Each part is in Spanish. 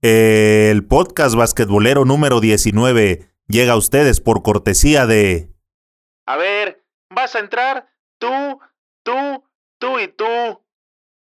El podcast basquetbolero número 19 llega a ustedes por cortesía de... A ver, ¿vas a entrar? Tú, tú, tú y tú.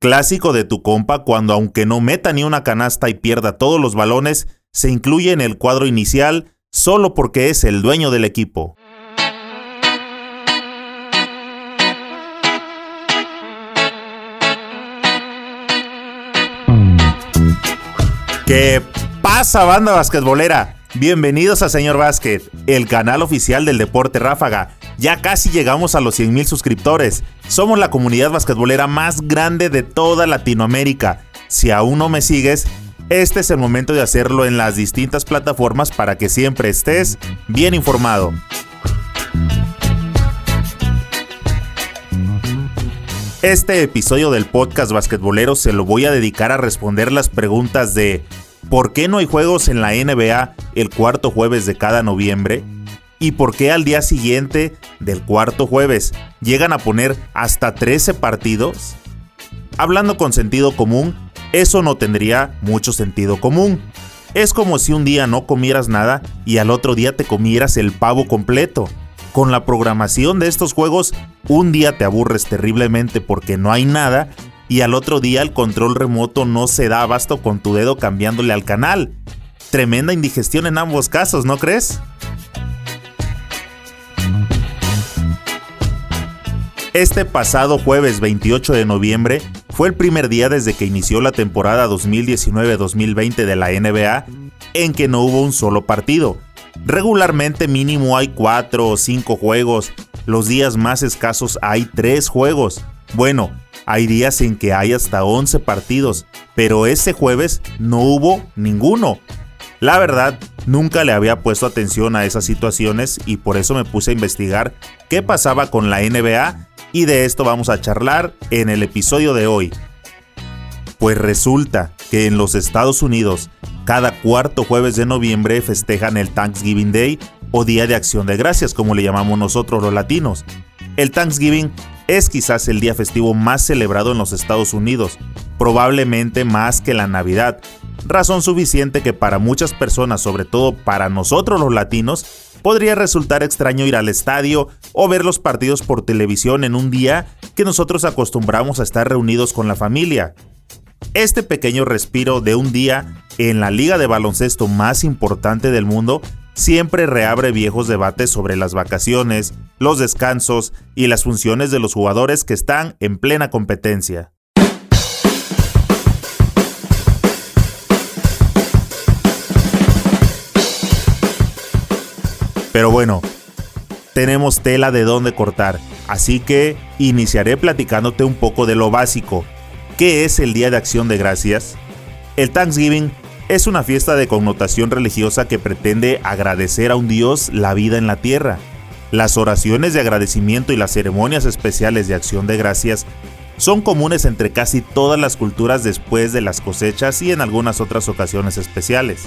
Clásico de tu compa cuando aunque no meta ni una canasta y pierda todos los balones, se incluye en el cuadro inicial solo porque es el dueño del equipo. ¿Qué pasa, banda basquetbolera? Bienvenidos a Señor Básquet, el canal oficial del deporte ráfaga. Ya casi llegamos a los 100.000 suscriptores. Somos la comunidad basquetbolera más grande de toda Latinoamérica. Si aún no me sigues, este es el momento de hacerlo en las distintas plataformas para que siempre estés bien informado. Este episodio del podcast basquetbolero se lo voy a dedicar a responder las preguntas de ¿por qué no hay juegos en la NBA el cuarto jueves de cada noviembre? ¿Y por qué al día siguiente del cuarto jueves llegan a poner hasta 13 partidos? Hablando con sentido común, eso no tendría mucho sentido común. Es como si un día no comieras nada y al otro día te comieras el pavo completo. Con la programación de estos juegos, un día te aburres terriblemente porque no hay nada y al otro día el control remoto no se da abasto con tu dedo cambiándole al canal. Tremenda indigestión en ambos casos, ¿no crees? Este pasado jueves 28 de noviembre fue el primer día desde que inició la temporada 2019-2020 de la NBA en que no hubo un solo partido Regularmente mínimo hay 4 o 5 juegos, los días más escasos hay 3 juegos. Bueno, hay días en que hay hasta 11 partidos, pero ese jueves no hubo ninguno. La verdad, nunca le había puesto atención a esas situaciones y por eso me puse a investigar qué pasaba con la NBA y de esto vamos a charlar en el episodio de hoy. Pues resulta que en los Estados Unidos cada cuarto jueves de noviembre festejan el Thanksgiving Day o Día de Acción de Gracias, como le llamamos nosotros los latinos. El Thanksgiving es quizás el día festivo más celebrado en los Estados Unidos, probablemente más que la Navidad, razón suficiente que para muchas personas, sobre todo para nosotros los latinos, podría resultar extraño ir al estadio o ver los partidos por televisión en un día que nosotros acostumbramos a estar reunidos con la familia. Este pequeño respiro de un día en la liga de baloncesto más importante del mundo siempre reabre viejos debates sobre las vacaciones, los descansos y las funciones de los jugadores que están en plena competencia. Pero bueno, tenemos tela de dónde cortar, así que iniciaré platicándote un poco de lo básico, ¿Qué es el Día de Acción de Gracias? El Thanksgiving es una fiesta de connotación religiosa que pretende agradecer a un Dios la vida en la tierra. Las oraciones de agradecimiento y las ceremonias especiales de acción de gracias son comunes entre casi todas las culturas después de las cosechas y en algunas otras ocasiones especiales.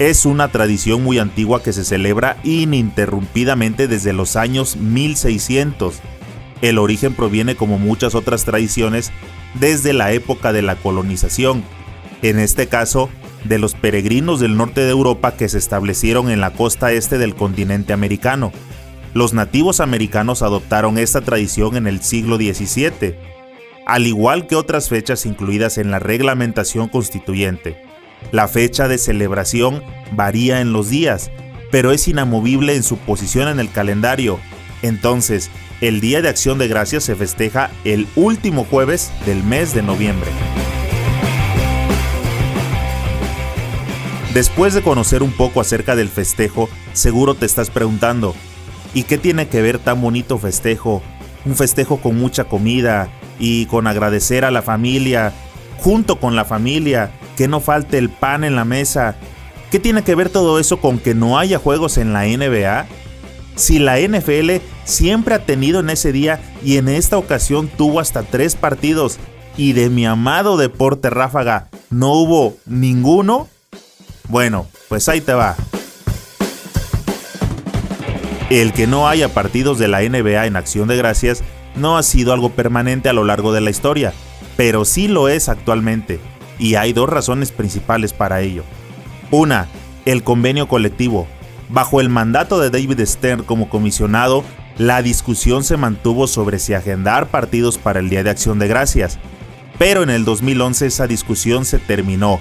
Es una tradición muy antigua que se celebra ininterrumpidamente desde los años 1600 el origen proviene, como muchas otras tradiciones, desde la época de la colonización, en este caso, de los peregrinos del norte de Europa que se establecieron en la costa este del continente americano. Los nativos americanos adoptaron esta tradición en el siglo XVII, al igual que otras fechas incluidas en la reglamentación constituyente. La fecha de celebración varía en los días, pero es inamovible en su posición en el calendario. Entonces, el Día de Acción de Gracias se festeja el último jueves del mes de noviembre. Después de conocer un poco acerca del festejo, seguro te estás preguntando, ¿y qué tiene que ver tan bonito festejo? Un festejo con mucha comida y con agradecer a la familia, junto con la familia, que no falte el pan en la mesa. ¿Qué tiene que ver todo eso con que no haya juegos en la NBA? Si la NFL siempre ha tenido en ese día y en esta ocasión tuvo hasta tres partidos y de mi amado deporte ráfaga no hubo ninguno, bueno, pues ahí te va. El que no haya partidos de la NBA en acción de gracias no ha sido algo permanente a lo largo de la historia, pero sí lo es actualmente. y hay dos razones principales para ello. Una, el convenio colectivo. Bajo el mandato de David Stern como comisionado, la discusión se mantuvo sobre si agendar partidos para el Día de Acción de Gracias. Pero en el 2011 esa discusión se terminó.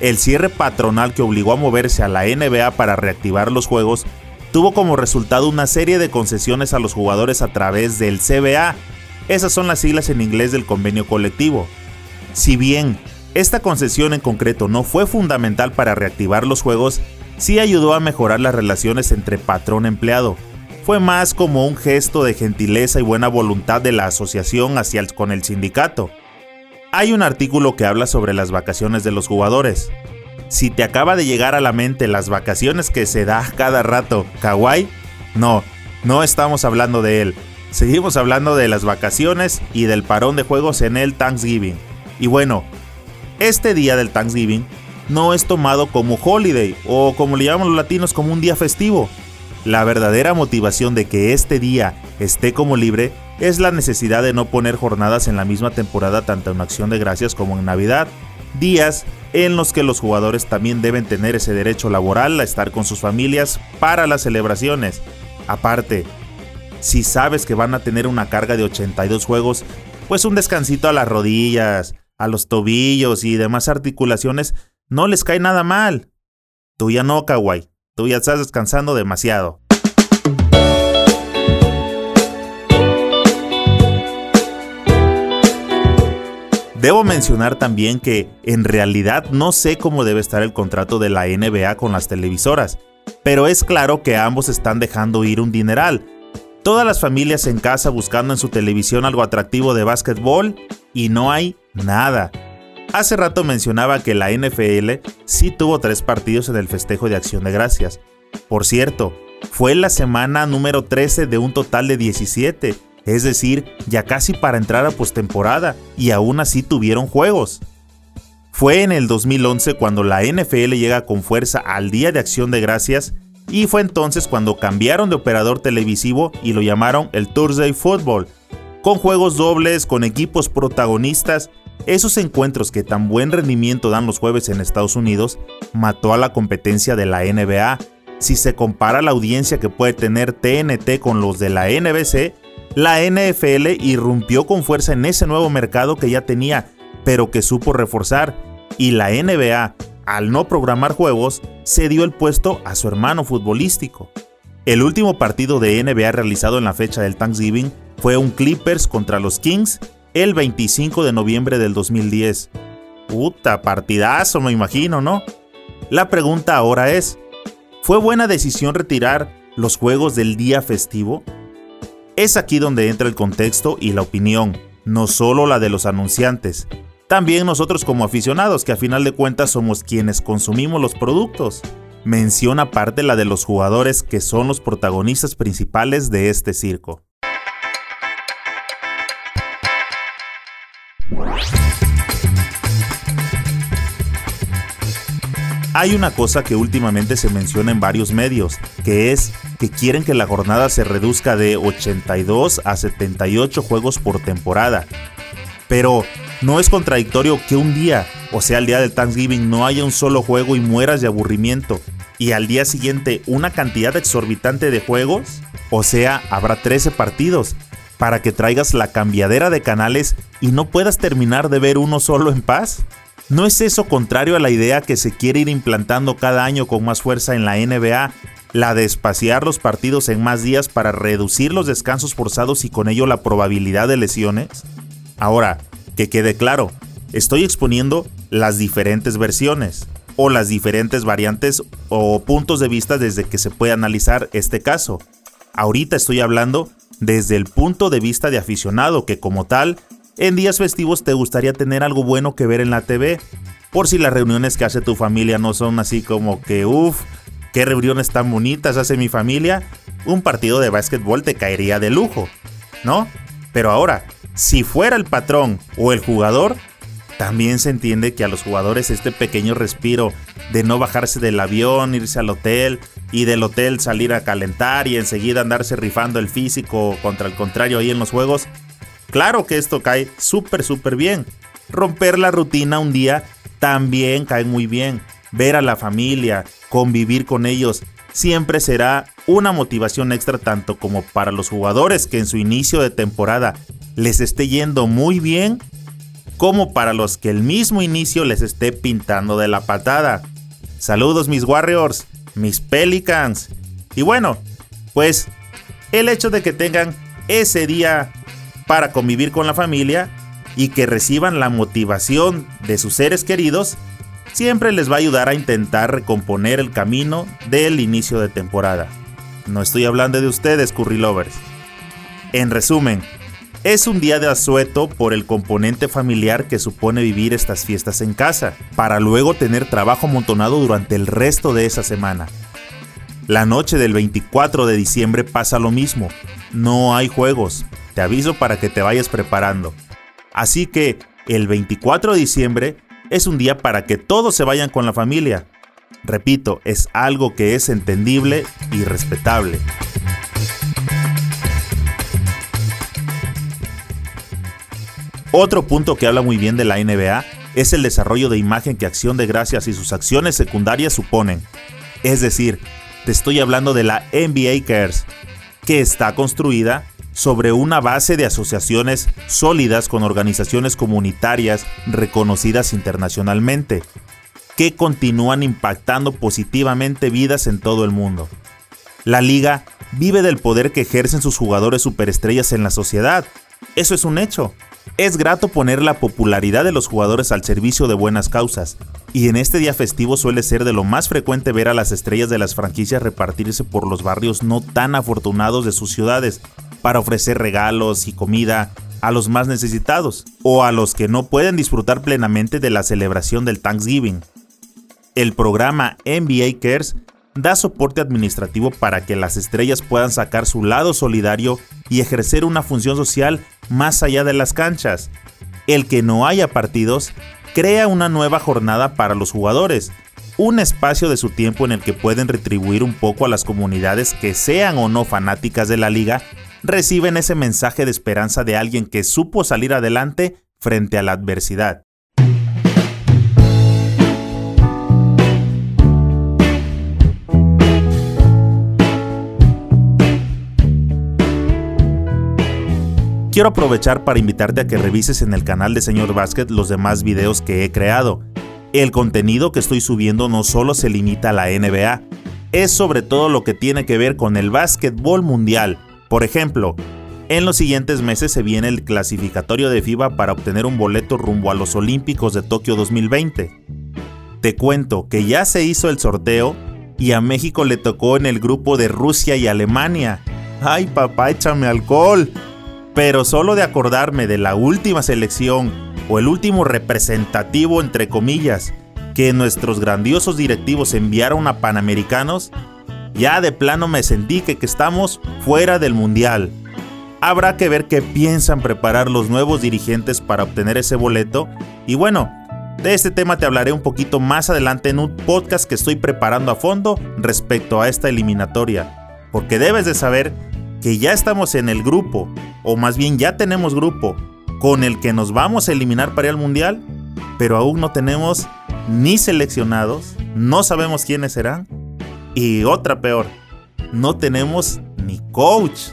El cierre patronal que obligó a moverse a la NBA para reactivar los juegos tuvo como resultado una serie de concesiones a los jugadores a través del CBA. Esas son las siglas en inglés del convenio colectivo. Si bien esta concesión en concreto no fue fundamental para reactivar los juegos, sí ayudó a mejorar las relaciones entre patrón-empleado. Fue más como un gesto de gentileza y buena voluntad de la asociación hacia el, con el sindicato. Hay un artículo que habla sobre las vacaciones de los jugadores. Si te acaba de llegar a la mente las vacaciones que se da cada rato, Kawaii, no, no estamos hablando de él. Seguimos hablando de las vacaciones y del parón de juegos en el Thanksgiving. Y bueno, este día del Thanksgiving no es tomado como holiday o como le llaman los latinos como un día festivo. La verdadera motivación de que este día esté como libre es la necesidad de no poner jornadas en la misma temporada tanto en Acción de Gracias como en Navidad, días en los que los jugadores también deben tener ese derecho laboral a estar con sus familias para las celebraciones. Aparte, si sabes que van a tener una carga de 82 juegos, pues un descansito a las rodillas, a los tobillos y demás articulaciones no les cae nada mal. Tú ya no, Kawaii. Tú ya estás descansando demasiado. Debo mencionar también que en realidad no sé cómo debe estar el contrato de la NBA con las televisoras, pero es claro que ambos están dejando ir un dineral. Todas las familias en casa buscando en su televisión algo atractivo de básquetbol y no hay nada. Hace rato mencionaba que la NFL sí tuvo tres partidos en el festejo de Acción de Gracias. Por cierto, fue la semana número 13 de un total de 17 es decir, ya casi para entrar a postemporada, y aún así tuvieron juegos. Fue en el 2011 cuando la NFL llega con fuerza al Día de Acción de Gracias y fue entonces cuando cambiaron de operador televisivo y lo llamaron el Thursday Football, con juegos dobles, con equipos protagonistas, esos encuentros que tan buen rendimiento dan los jueves en Estados Unidos, mató a la competencia de la NBA. Si se compara la audiencia que puede tener TNT con los de la NBC, la NFL irrumpió con fuerza en ese nuevo mercado que ya tenía, pero que supo reforzar, y la NBA, al no programar juegos, cedió el puesto a su hermano futbolístico. El último partido de NBA realizado en la fecha del Thanksgiving fue un Clippers contra los Kings el 25 de noviembre del 2010. Puta, partidazo me imagino, ¿no? La pregunta ahora es, ¿fue buena decisión retirar los juegos del día festivo? Es aquí donde entra el contexto y la opinión, no solo la de los anunciantes, también nosotros como aficionados, que a final de cuentas somos quienes consumimos los productos. Menciona aparte la de los jugadores que son los protagonistas principales de este circo. Hay una cosa que últimamente se menciona en varios medios, que es que quieren que la jornada se reduzca de 82 a 78 juegos por temporada. Pero no es contradictorio que un día, o sea el día del Thanksgiving, no haya un solo juego y mueras de aburrimiento, y al día siguiente una cantidad exorbitante de juegos, o sea, habrá 13 partidos, para que traigas la cambiadera de canales y no puedas terminar de ver uno solo en paz? ¿No es eso contrario a la idea que se quiere ir implantando cada año con más fuerza en la NBA, la de espaciar los partidos en más días para reducir los descansos forzados y con ello la probabilidad de lesiones? Ahora, que quede claro, estoy exponiendo las diferentes versiones o las diferentes variantes o puntos de vista desde que se puede analizar este caso. Ahorita estoy hablando desde el punto de vista de aficionado que como tal en días festivos te gustaría tener algo bueno que ver en la TV. Por si las reuniones que hace tu familia no son así como que, uff, qué reuniones tan bonitas hace mi familia, un partido de básquetbol te caería de lujo, ¿no? Pero ahora, si fuera el patrón o el jugador, también se entiende que a los jugadores este pequeño respiro de no bajarse del avión, irse al hotel y del hotel salir a calentar y enseguida andarse rifando el físico contra el contrario ahí en los juegos, Claro que esto cae súper, súper bien. Romper la rutina un día también caen muy bien. Ver a la familia, convivir con ellos, siempre será una motivación extra tanto como para los jugadores que en su inicio de temporada les esté yendo muy bien, como para los que el mismo inicio les esté pintando de la patada. Saludos mis Warriors, mis Pelicans. Y bueno, pues el hecho de que tengan ese día para convivir con la familia y que reciban la motivación de sus seres queridos, siempre les va a ayudar a intentar recomponer el camino del inicio de temporada. No estoy hablando de ustedes, Curry Lovers. En resumen, es un día de asueto por el componente familiar que supone vivir estas fiestas en casa, para luego tener trabajo amontonado durante el resto de esa semana. La noche del 24 de diciembre pasa lo mismo, no hay juegos, te aviso para que te vayas preparando. Así que el 24 de diciembre es un día para que todos se vayan con la familia. Repito, es algo que es entendible y respetable. Otro punto que habla muy bien de la NBA es el desarrollo de imagen que Acción de Gracias y sus acciones secundarias suponen. Es decir, te estoy hablando de la NBA Cares, que está construida sobre una base de asociaciones sólidas con organizaciones comunitarias reconocidas internacionalmente, que continúan impactando positivamente vidas en todo el mundo. La liga vive del poder que ejercen sus jugadores superestrellas en la sociedad. Eso es un hecho. Es grato poner la popularidad de los jugadores al servicio de buenas causas, y en este día festivo suele ser de lo más frecuente ver a las estrellas de las franquicias repartirse por los barrios no tan afortunados de sus ciudades, para ofrecer regalos y comida a los más necesitados o a los que no pueden disfrutar plenamente de la celebración del Thanksgiving. El programa NBA Cares da soporte administrativo para que las estrellas puedan sacar su lado solidario y ejercer una función social más allá de las canchas. El que no haya partidos crea una nueva jornada para los jugadores, un espacio de su tiempo en el que pueden retribuir un poco a las comunidades que sean o no fanáticas de la liga reciben ese mensaje de esperanza de alguien que supo salir adelante frente a la adversidad. Quiero aprovechar para invitarte a que revises en el canal de Señor Basket los demás videos que he creado. El contenido que estoy subiendo no solo se limita a la NBA, es sobre todo lo que tiene que ver con el básquetbol mundial, por ejemplo, en los siguientes meses se viene el clasificatorio de FIBA para obtener un boleto rumbo a los Olímpicos de Tokio 2020. Te cuento que ya se hizo el sorteo y a México le tocó en el grupo de Rusia y Alemania. ¡Ay papá, échame alcohol! Pero solo de acordarme de la última selección o el último representativo entre comillas que nuestros grandiosos directivos enviaron a Panamericanos, ya de plano me sentí que, que estamos fuera del mundial. Habrá que ver qué piensan preparar los nuevos dirigentes para obtener ese boleto. Y bueno, de este tema te hablaré un poquito más adelante en un podcast que estoy preparando a fondo respecto a esta eliminatoria. Porque debes de saber que ya estamos en el grupo, o más bien ya tenemos grupo, con el que nos vamos a eliminar para el Mundial, pero aún no tenemos ni seleccionados, no sabemos quiénes serán y otra peor, no tenemos ni coach.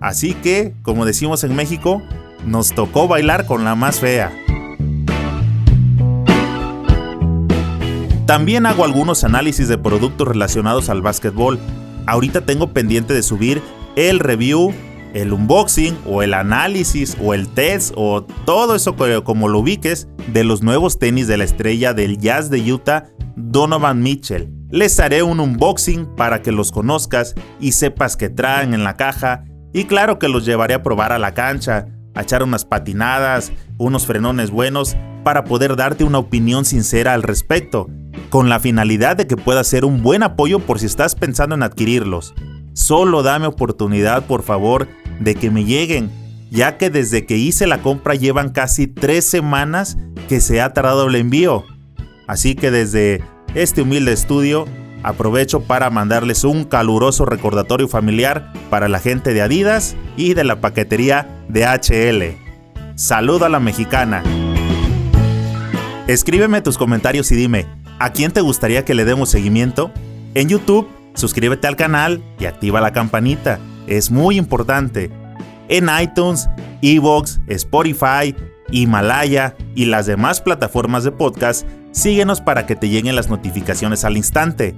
Así que, como decimos en México, nos tocó bailar con la más fea. También hago algunos análisis de productos relacionados al básquetbol. Ahorita tengo pendiente de subir el review, el unboxing o el análisis o el test o todo eso como lo ubiques de los nuevos tenis de la estrella del Jazz de Utah, Donovan Mitchell. Les haré un unboxing para que los conozcas y sepas qué traen en la caja. Y claro que los llevaré a probar a la cancha, a echar unas patinadas, unos frenones buenos, para poder darte una opinión sincera al respecto, con la finalidad de que pueda ser un buen apoyo por si estás pensando en adquirirlos. Solo dame oportunidad, por favor, de que me lleguen, ya que desde que hice la compra llevan casi tres semanas que se ha tardado el envío. Así que desde este humilde estudio, aprovecho para mandarles un caluroso recordatorio familiar para la gente de Adidas y de la paquetería de HL. Saluda a la mexicana. Escríbeme tus comentarios y dime, ¿a quién te gustaría que le demos seguimiento? En YouTube, suscríbete al canal y activa la campanita. Es muy importante. En iTunes, Evox, Spotify, Himalaya y las demás plataformas de podcast, síguenos para que te lleguen las notificaciones al instante.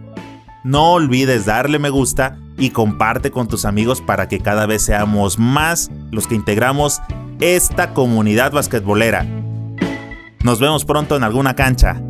No olvides darle me gusta y comparte con tus amigos para que cada vez seamos más los que integramos esta comunidad basquetbolera. Nos vemos pronto en alguna cancha.